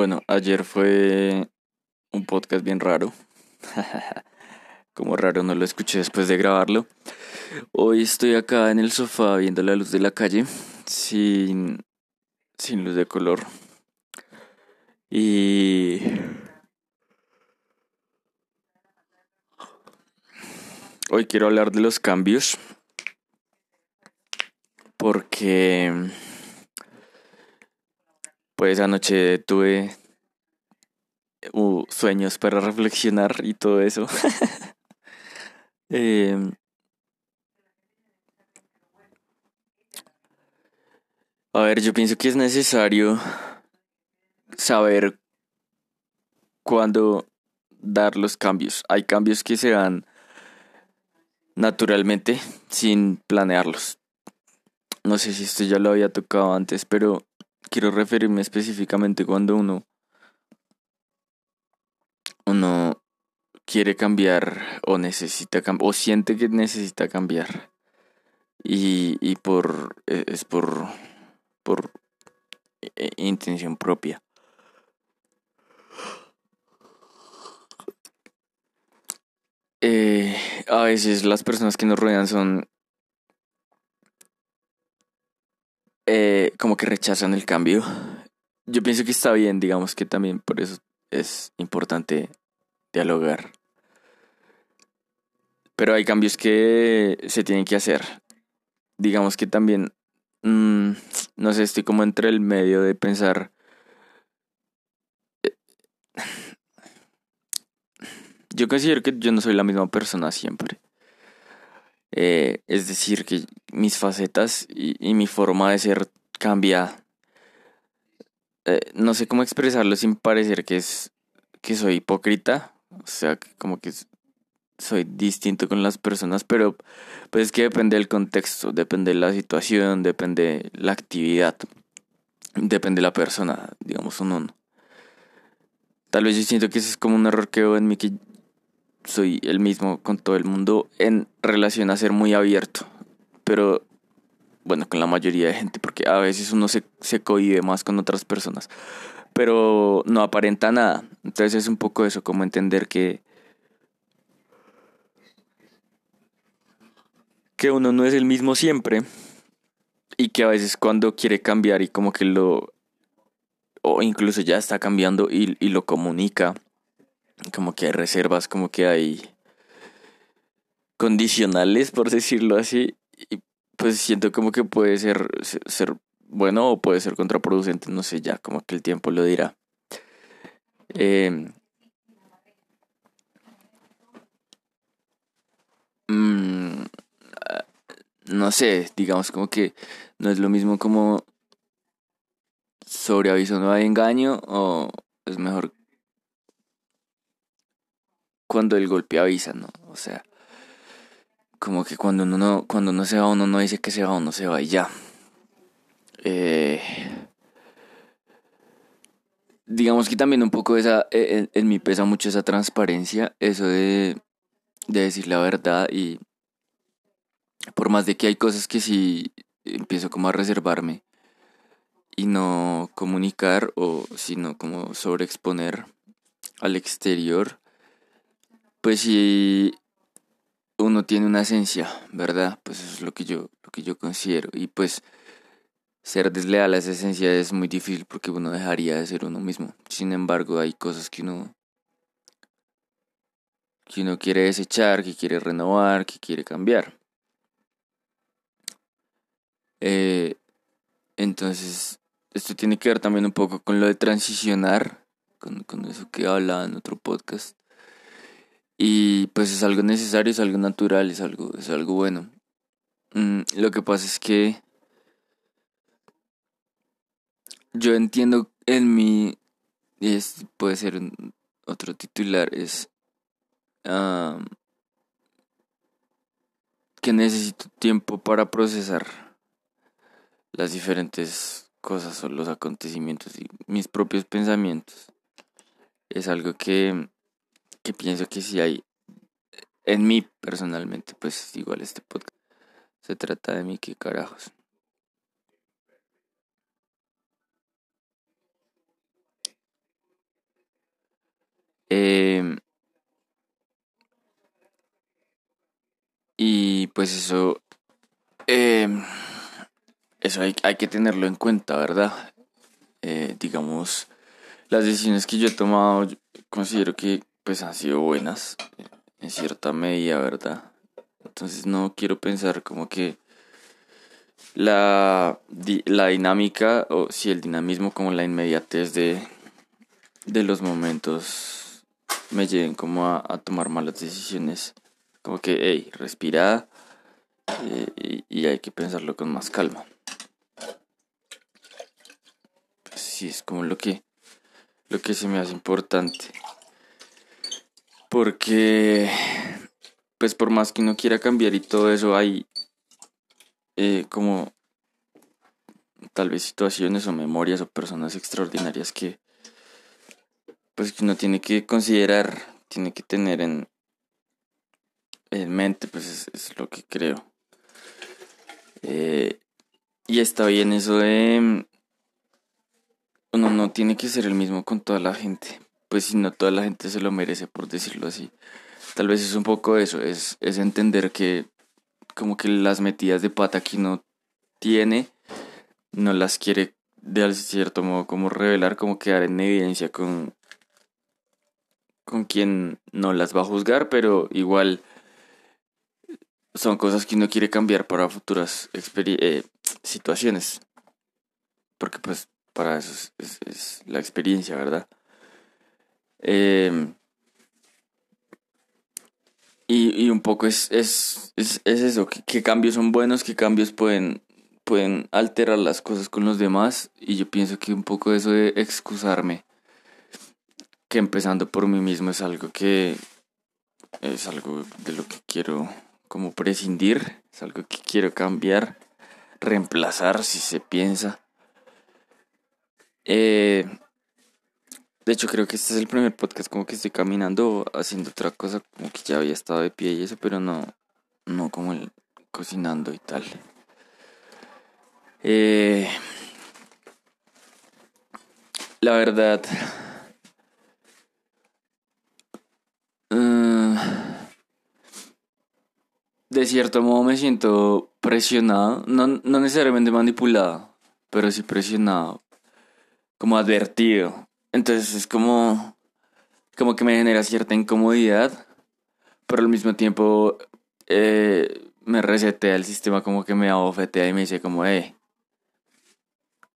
Bueno, ayer fue un podcast bien raro. Como raro no lo escuché después de grabarlo. Hoy estoy acá en el sofá viendo la luz de la calle sin, sin luz de color. Y... Hoy quiero hablar de los cambios porque pues anoche tuve uh, sueños para reflexionar y todo eso. Em, a ver, yo pienso que es necesario saber cuándo dar los cambios. Hay cambios que se dan naturalmente sin planearlos. No sé si esto ya lo había tocado antes, pero quiero referirme específicamente cuando uno uno quiere cambiar o necesita o siente que necesita cambiar. Y, y por e, es por por e, intención propia. Eh, a veces las personas que nos rodean son Eh, como que rechazan el cambio. Yo pienso que está bien, digamos que también por eso es importante dialogar. Pero hay cambios que se tienen que hacer. Digamos que también, mm, no sé, estoy como entre el medio de pensar... Eh, yo considero que yo no soy la misma persona siempre. Eh, es decir, que mis facetas y, mi forma de ser cambia. Eh, no sé cómo expresarlo sin parecer que es que soy hipócrita. O sea, como que soy distinto con las personas, pero pues es que depende del contexto, depende de la situación, depende de la actividad, depende de la persona, digamos uno. Tal vez yo siento que ese es como un error que veo en mí que soy el mismo con todo el mundo en relación a ser muy abierto. Pero bueno, con la mayoría de gente, porque a veces uno se, se cohibe más con otras personas. Pero no aparenta nada. Entonces es un poco eso, como entender que. que uno no es el mismo siempre. Y que a veces cuando quiere cambiar y como que lo. o incluso ya está cambiando y, y lo comunica como que hay reservas, como que hay condicionales, por decirlo así, y pues siento como que puede ser, ser bueno o puede ser contraproducente, no sé, ya como que el tiempo lo dirá. Em, mm, no sé, digamos como que no es lo mismo como sobre aviso no hay engaño o es mejor cuando el golpe avisa, ¿no? O sea, como que cuando uno no, cuando uno se va, uno no dice que se va, uno se va y ya. Eh, digamos que también un poco esa, en, en, mí pesa mucho esa transparencia, eso de, de decir la verdad y por más de que hay cosas que sí empiezo como a reservarme y no comunicar o sino como sobreexponer al exterior pues si uno tiene una esencia, ¿verdad? Pues eso es lo que yo, lo que yo considero. Y pues ser desleal a esa esencia es muy difícil porque uno dejaría de ser uno mismo. Sin embargo, hay cosas que uno que uno quiere desechar, que quiere renovar, que quiere cambiar. Eh, entonces, esto tiene que ver también un poco con lo de transicionar, con, con eso que hablaba en otro podcast. Y pues es algo necesario, es algo natural, es algo, es algo bueno. Mm, lo que pasa es que yo entiendo en mi, y es, puede ser otro titular, es que necesito tiempo para procesar las diferentes cosas o los acontecimientos y mis propios pensamientos. Es algo que pienso que si hay en mí personalmente, pues igual este podcast se trata de mí, qué carajos. Em, y pues eso, em, eso hay, hay, que tenerlo en cuenta, ¿verdad? Eh, digamos, las decisiones que yo he tomado, considero que pues han sido buenas en cierta medida, ¿verdad? Entonces no quiero pensar como que la, la dinámica, o si el dinamismo como la inmediatez de, de los momentos me lleven como a, tomar malas decisiones. Como que, hey, respira eh, y, hay que pensarlo con más calma. Pues sí, es como lo que, lo que se me hace importante. Porque, pues por más que uno quiera cambiar y todo eso, hay eh, como tal vez situaciones o memorias o personas extraordinarias que pues que uno tiene que considerar, tiene que tener en, en mente, pues es, lo que creo. Eh, y está bien eso de uno no tiene que ser el mismo con toda la gente, pues si no toda la gente se lo merece por decirlo así. Tal vez es un poco eso, es, es entender que como que las metidas de pata que no tiene, no las quiere de cierto modo como revelar, como quedar en evidencia con, con quien no las va a juzgar, pero igual son cosas que uno quiere cambiar para futuras eh, situaciones. Porque pues para eso es, la experiencia, ¿verdad? Eh, y, un poco es, es, es, eso, ¿Qué, cambios son buenos, qué cambios pueden, pueden alterar las cosas con los demás. Y yo pienso que un poco eso de excusarme, que empezando por mí mismo es algo que es algo de lo que quiero como prescindir, es algo que quiero cambiar, reemplazar si se piensa. Eh, de hecho, creo que este es el primer podcast como que estoy caminando haciendo otra cosa, como que ya había estado de pie y eso, pero no, no como el cocinando y tal. Eh, la verdad, uh, de cierto modo me siento presionado, no, no necesariamente manipulado, pero sí presionado, como advertido entonces es como, como que me genera cierta incomodidad, pero al mismo tiempo eh, me resetea el sistema como que me abofetea y me dice como, eh,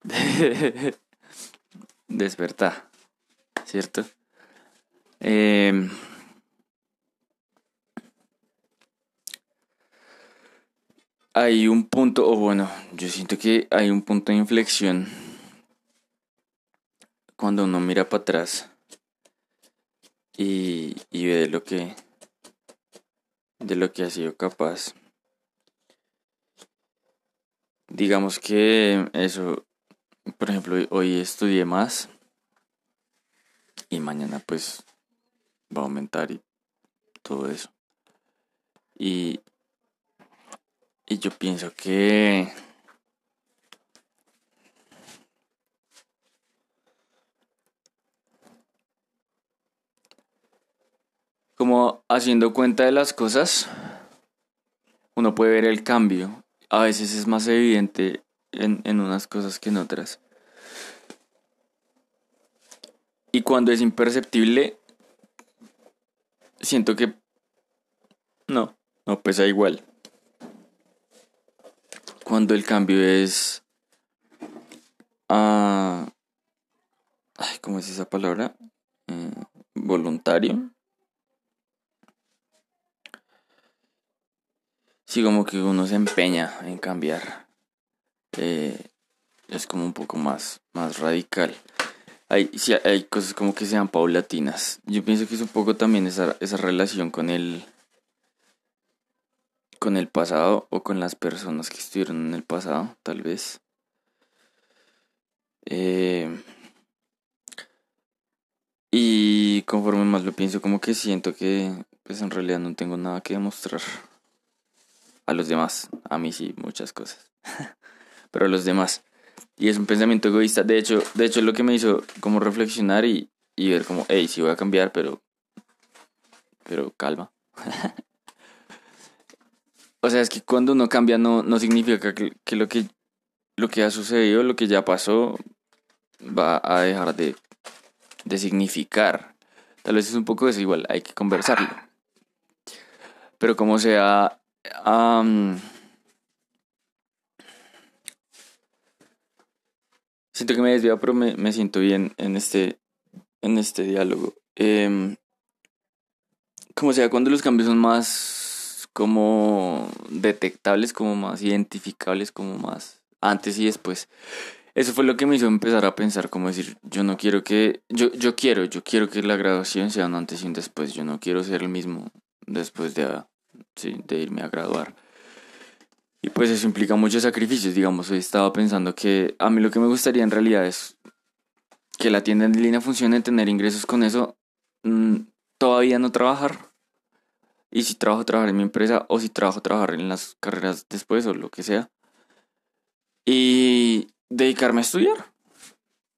desperta, ¿cierto? Eh, hay un punto, o bueno, yo siento que hay un punto de inflexión cuando uno mira para atrás y, y ve lo que de lo que ha sido capaz. Digamos que eso, por ejemplo, hoy estudié más y mañana pues va a aumentar y todo eso. Y, y yo pienso que como haciendo cuenta de las cosas, uno puede ver el cambio. A veces es más evidente en, unas cosas que en otras. Y cuando es imperceptible, siento que no, no pesa igual. Cuando el cambio es... Uh, ¿Cómo es esa palabra? Eh, voluntario. Sí como que uno se empeña en cambiar. Eh, es como un poco más, más radical. Hay, sí, hay cosas como que sean paulatinas. Yo pienso que es un poco también esa, esa relación con el, con el pasado o con las personas que estuvieron en el pasado, tal vez. Eh, y conforme más lo pienso, como que siento que pues en realidad no tengo nada que demostrar a los demás. A mí sí, muchas cosas. Pero a los demás. Y es un pensamiento egoísta. De hecho, de hecho es lo que me hizo como reflexionar y, y ver como, hey, sí voy a cambiar, pero pero calma. o sea, es que cuando uno cambia no, no significa que, que, lo que lo que ha sucedido, lo que ya pasó, va a dejar de, de significar. Tal vez es un poco desigual, hay que conversarlo. Pero como sea... siento que me desvío, pero me, me, siento bien en este, en este diálogo. Em, como sea, cuando los cambios son más como detectables, como más identificables, como más antes y después. Eso fue lo que me hizo empezar a pensar, como decir, yo no quiero que, yo, yo quiero, yo quiero que la graduación sea un antes y un después, yo no quiero ser el mismo después de, de irme a graduar. Y pues eso implica muchos sacrificios, digamos, hoy estaba pensando que a mí lo que me gustaría en realidad es que la tienda en línea funcione, tener ingresos con eso, mm, todavía no trabajar. Y si trabajo, trabajar en mi empresa o si trabajo, trabajar en las carreras después o lo que sea y dedicarme a estudiar.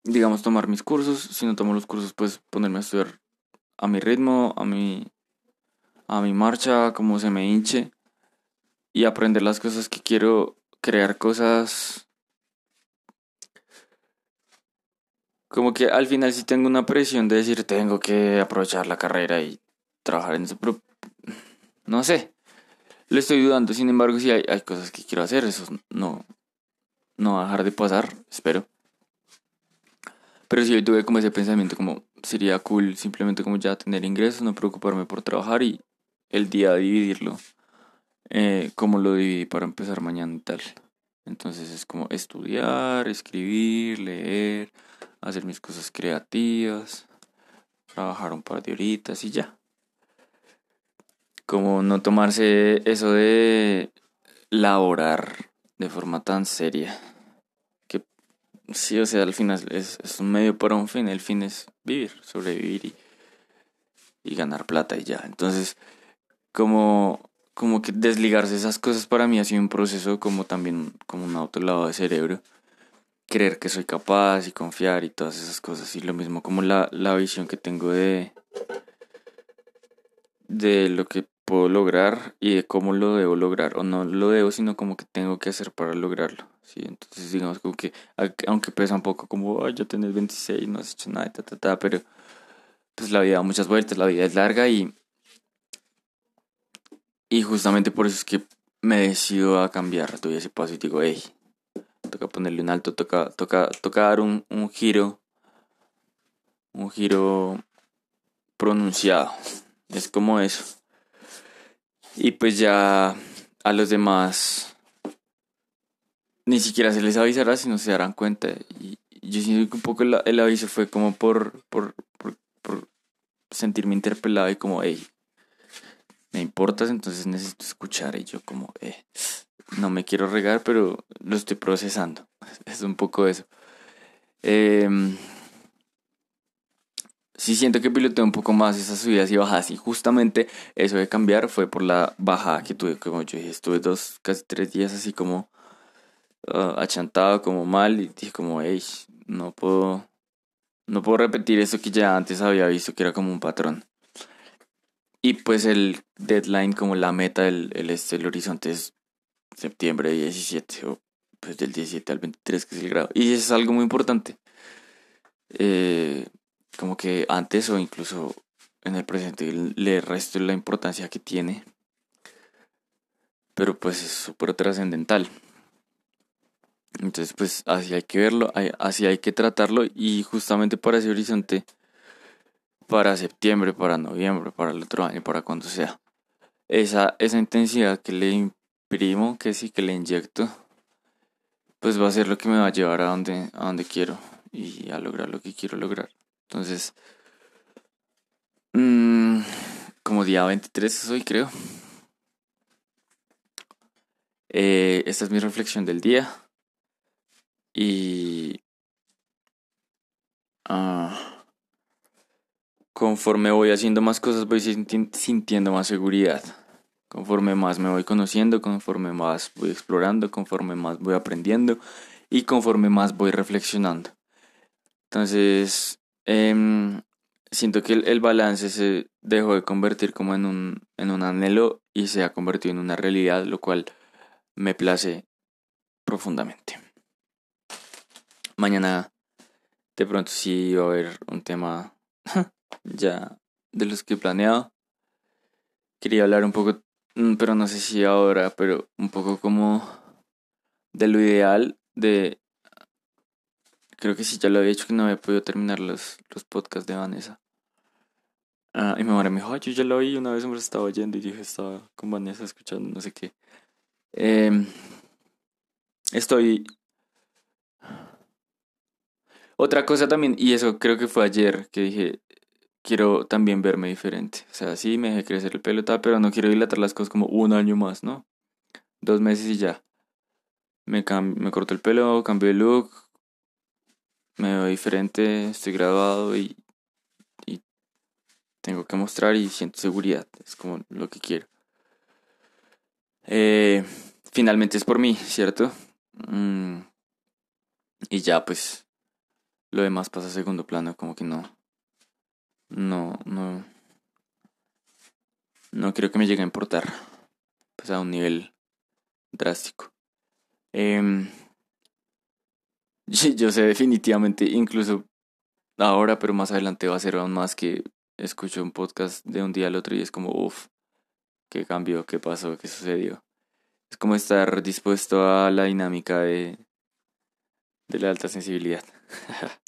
Digamos, tomar mis cursos. Si no tomo los cursos, pues ponerme a estudiar a mi ritmo, a mi, a mi marcha, como se me hinche. Y aprender las cosas que quiero, crear cosas. Como que al final sí tengo una presión de decir, tengo que aprovechar la carrera y trabajar en eso, pero no sé. Lo estoy dudando, sin embargo, sí hay, cosas que quiero hacer, eso no, no va a dejar de pasar, espero. Pero sí, hoy tuve como ese pensamiento como sería cool simplemente como ya tener ingresos, no preocuparme por trabajar y el día dividirlo eh, como lo dividí para empezar mañana y tal. Entonces es como estudiar, escribir, leer, hacer mis cosas creativas, trabajar un par de horitas y ya. Como no tomarse eso de laborar de forma tan seria. Que sí, o sea, al final es, un medio para un fin, el fin es vivir, sobrevivir y ganar plata y ya. Entonces, como, como que desligarse esas cosas para mí ha sido un proceso como también como un autolavado de cerebro. Creer que soy capaz y confiar y todas esas cosas. Y lo mismo como la, la visión que tengo de, de lo que puedo lograr y de cómo lo debo lograr o no lo debo sino como que tengo que hacer para lograrlo sí entonces digamos como que aunque pesa un poco como Ay, ya tenés 26 no has hecho nada ta, ta, ta, pero pues la vida da muchas vueltas la vida es larga y y justamente por eso es que me decido a cambiar. Doy ese paso y digo hey toca ponerle un alto toca toca toca dar un, un giro un giro pronunciado es como eso. Y pues ya a los demás ni siquiera se les avisará si no se darán cuenta. Y, yo siento que un poco el, aviso fue como por, por, por, sentirme interpelado y como, hey, me importas, entonces necesito escuchar. Y yo como, eh, no me quiero regar, pero lo estoy procesando. Es un poco eso. Eh, sí siento que piloteé un poco más esas subidas y bajadas y justamente eso de cambiar fue por la bajada que tuve, como yo dije, estuve dos, casi tres días así como uh, achantado, como mal y dije como, hey, no puedo, no puedo repetir eso que ya antes había visto que era como un patrón. Y pues el deadline, como la meta, el, el, este, el horizonte es septiembre 17 o pues del 17 al 23 que es el grado. Y es algo muy importante. Eh, como que antes o incluso en el presente le resto la importancia que tiene. Pero pues es súper trascendental. Entonces pues así hay que verlo, así hay que tratarlo y justamente para ese horizonte, para septiembre, para noviembre, para el otro año, para cuando sea. Esa, esa intensidad que le imprimo, que sí que le inyecto, pues va a ser lo que me va a llevar a donde, a donde quiero y a lograr lo que quiero lograr. Entonces, mmm, como día 23 es hoy, creo. Eh, esta es mi reflexión del día. Y... Ah, conforme voy haciendo más cosas, voy sintiendo más seguridad. Conforme más me voy conociendo, conforme más voy explorando, conforme más voy aprendiendo y conforme más voy reflexionando. Entonces, Em, siento que el, balance se dejó de convertir como en un, en un anhelo y se ha convertido en una realidad, lo cual me place profundamente. Mañana de pronto sí va a haber un tema ya de los que he planeado. Quería hablar un poco, mm, pero no sé si ahora, pero un poco como de lo ideal de Creo que sí, ya lo había hecho que no había podido terminar los, los podcasts de Vanessa. Ah, y mi me dijo, Ay, yo ya lo oí, una vez me lo estaba oyendo y dije, estaba con Vanessa escuchando no sé qué. Em, estoy... Otra cosa también, y eso creo que fue ayer, que dije, quiero también verme diferente. O sea, sí, me dejé crecer el pelo, tal, pero no quiero dilatar las cosas como un año más, ¿no? Dos meses y ya. Me, me corto el pelo, cambio de look, me veo diferente, estoy graduado y, y tengo que mostrar y siento seguridad, es como lo que quiero. Eh, finalmente es por mí, ¿cierto? Mm, y ya pues lo demás pasa a segundo plano, como que no, no, no, no creo que me llegue a importar, pues a un nivel drástico. Eh, yo sé definitivamente, incluso ahora, pero más adelante va a ser aún más que escucho un podcast de un día al otro y es como, uff, qué cambió, qué pasó, qué sucedió. Es como estar dispuesto a la dinámica de, de la alta sensibilidad.